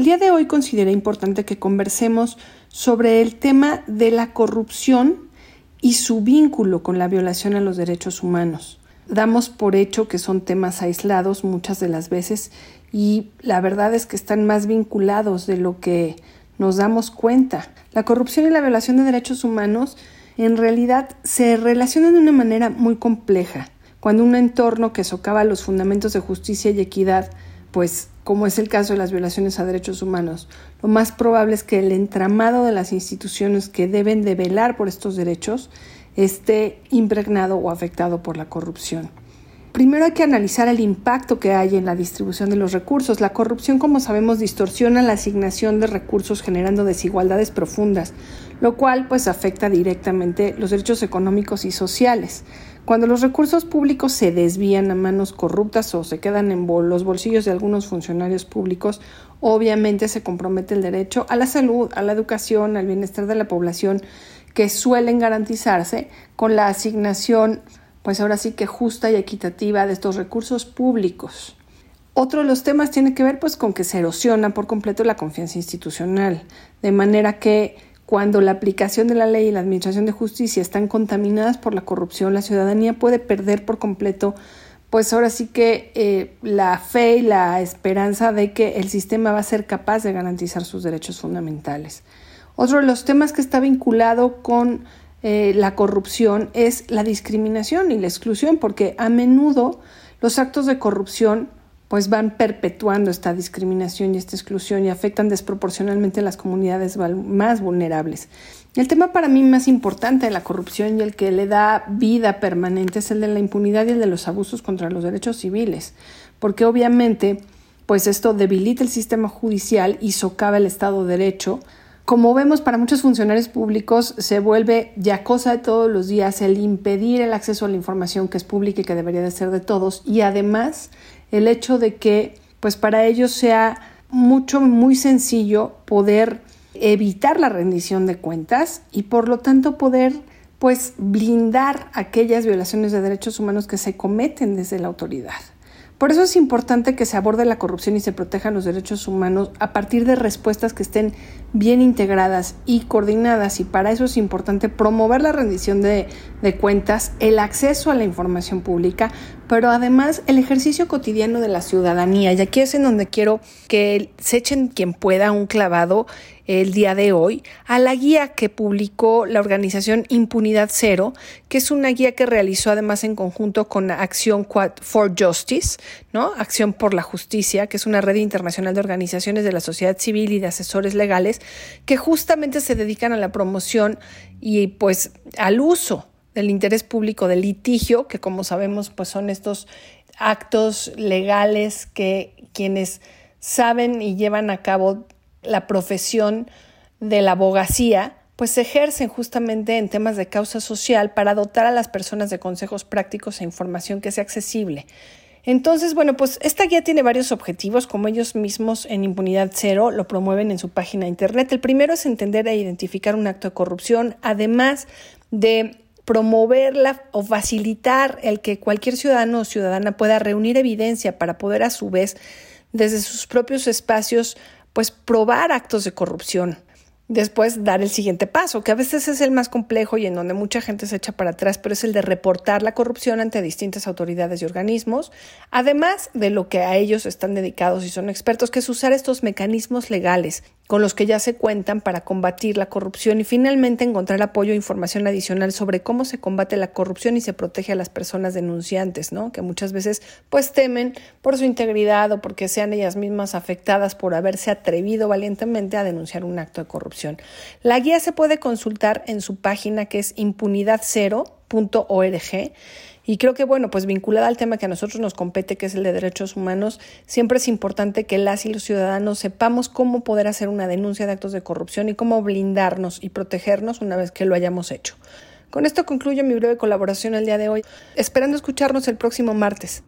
El día de hoy consideré importante que conversemos sobre el tema de la corrupción y su vínculo con la violación a los derechos humanos. Damos por hecho que son temas aislados muchas de las veces y la verdad es que están más vinculados de lo que nos damos cuenta. La corrupción y la violación de derechos humanos en realidad se relacionan de una manera muy compleja. Cuando un entorno que socava los fundamentos de justicia y equidad, pues como es el caso de las violaciones a derechos humanos, lo más probable es que el entramado de las instituciones que deben de velar por estos derechos esté impregnado o afectado por la corrupción. Primero hay que analizar el impacto que hay en la distribución de los recursos. La corrupción, como sabemos, distorsiona la asignación de recursos generando desigualdades profundas, lo cual pues afecta directamente los derechos económicos y sociales. Cuando los recursos públicos se desvían a manos corruptas o se quedan en los bolsillos de algunos funcionarios públicos, obviamente se compromete el derecho a la salud, a la educación, al bienestar de la población, que suelen garantizarse con la asignación pues ahora sí que justa y equitativa de estos recursos públicos. Otro de los temas tiene que ver pues con que se erosiona por completo la confianza institucional, de manera que cuando la aplicación de la ley y la administración de justicia están contaminadas por la corrupción, la ciudadanía puede perder por completo pues ahora sí que eh, la fe y la esperanza de que el sistema va a ser capaz de garantizar sus derechos fundamentales. Otro de los temas que está vinculado con eh, la corrupción es la discriminación y la exclusión, porque a menudo los actos de corrupción pues van perpetuando esta discriminación y esta exclusión y afectan desproporcionalmente a las comunidades más vulnerables. El tema para mí más importante de la corrupción y el que le da vida permanente es el de la impunidad y el de los abusos contra los derechos civiles, porque obviamente pues esto debilita el sistema judicial y socava el Estado de Derecho, como vemos, para muchos funcionarios públicos se vuelve ya cosa de todos los días el impedir el acceso a la información que es pública y que debería de ser de todos y además el hecho de que pues para ellos sea mucho muy sencillo poder evitar la rendición de cuentas y por lo tanto poder pues blindar aquellas violaciones de derechos humanos que se cometen desde la autoridad. Por eso es importante que se aborde la corrupción y se protejan los derechos humanos a partir de respuestas que estén bien integradas y coordinadas. Y para eso es importante promover la rendición de, cuentas, el acceso a la información pública, pero además el ejercicio cotidiano de la ciudadanía. Y aquí es en donde quiero que se echen quien pueda un clavado el día de hoy a la guía que publicó la organización Impunidad Cero, que es una guía que realizó además en conjunto con Acción for Justice, ¿no? Acción por la Justicia, que es una red internacional de organizaciones de la sociedad civil y de asesores legales que justamente se dedican a la promoción y pues al uso del interés público del litigio, que como sabemos pues son estos actos legales que quienes saben y llevan a cabo la profesión de la abogacía, pues ejercen justamente en temas de causa social para dotar a las personas de consejos prácticos e información que sea accesible. Entonces, bueno, pues esta guía tiene varios objetivos, como ellos mismos en Impunidad Cero lo promueven en su página de internet. El primero es entender e identificar un acto de corrupción, además de promoverla o facilitar el que cualquier ciudadano o ciudadana pueda reunir evidencia para poder a su vez desde sus propios espacios pues probar actos de corrupción. Después dar el siguiente paso, que a veces es el más complejo y en donde mucha gente se echa para atrás, pero es el de reportar la corrupción ante distintas autoridades y organismos, además de lo que a ellos están dedicados y son expertos, que es usar estos mecanismos legales con los que ya se cuentan para combatir la corrupción y finalmente encontrar apoyo e información adicional sobre cómo se combate la corrupción y se protege a las personas denunciantes, ¿no? Que muchas veces pues temen por su integridad o porque sean ellas mismas afectadas por haberse atrevido valientemente a denunciar un acto de La guía se puede consultar en su página que es impunidadcero.org y creo que, bueno, pues vinculada al tema que a nosotros nos compete, que es el de derechos humanos, siempre es importante que las y los ciudadanos sepamos cómo poder hacer una denuncia de actos de corrupción y cómo blindarnos y protegernos una vez que lo hayamos hecho. Con esto concluyo mi breve colaboración el día de hoy, esperando escucharnos el próximo martes.